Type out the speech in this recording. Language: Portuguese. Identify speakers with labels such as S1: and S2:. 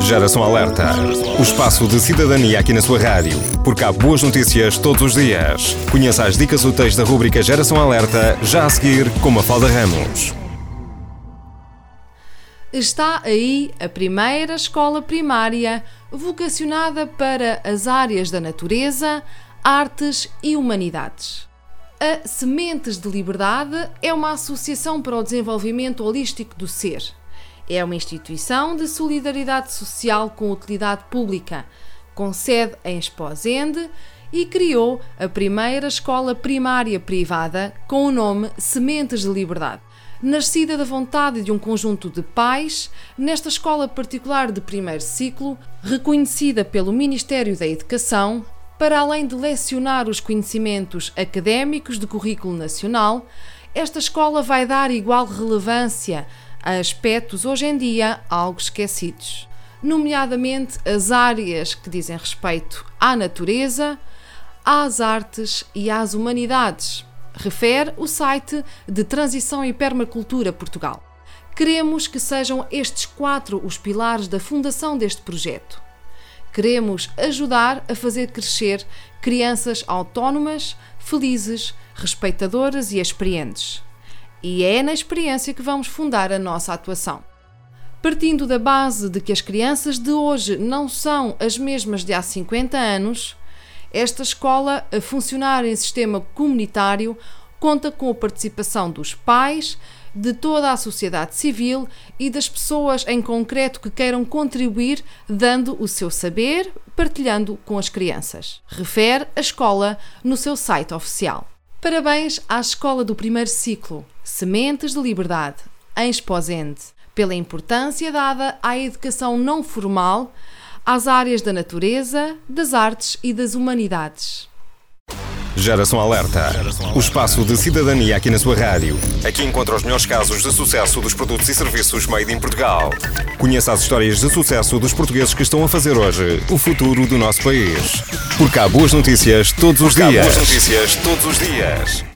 S1: Geração Alerta. O espaço de cidadania aqui na sua rádio. Porque há boas notícias todos os dias. Conheça as dicas úteis da rubrica Geração Alerta, já a seguir com Mafalda Ramos.
S2: Está aí a primeira escola primária vocacionada para as áreas da natureza, artes e humanidades. A Sementes de Liberdade é uma associação para o desenvolvimento holístico do ser. É uma instituição de solidariedade social com utilidade pública, com sede em Esposende e criou a primeira escola primária privada com o nome Sementes de Liberdade. Nascida da vontade de um conjunto de pais, nesta escola particular de primeiro ciclo, reconhecida pelo Ministério da Educação, para além de lecionar os conhecimentos académicos de currículo nacional, esta escola vai dar igual relevância aspectos hoje em dia algo esquecidos, nomeadamente as áreas que dizem respeito à natureza, às artes e às humanidades, refere o site de Transição e Permacultura Portugal. Queremos que sejam estes quatro os pilares da fundação deste projeto Queremos ajudar a fazer crescer crianças autónomas, felizes, respeitadoras e experientes. E é na experiência que vamos fundar a nossa atuação. Partindo da base de que as crianças de hoje não são as mesmas de há 50 anos, esta escola, a funcionar em sistema comunitário, conta com a participação dos pais, de toda a sociedade civil e das pessoas em concreto que queiram contribuir dando o seu saber, partilhando com as crianças. Refere a escola no seu site oficial. Parabéns à Escola do Primeiro Ciclo, Sementes de Liberdade, em Esposende, pela importância dada à educação não formal, às áreas da natureza, das artes e das humanidades.
S1: Geração Alerta. O espaço de cidadania aqui na sua rádio. Aqui encontra os melhores casos de sucesso dos produtos e serviços made in Portugal. Conheça as histórias de sucesso dos portugueses que estão a fazer hoje o futuro do nosso país. Porque há boas notícias todos os Porque dias. Há boas notícias todos os dias.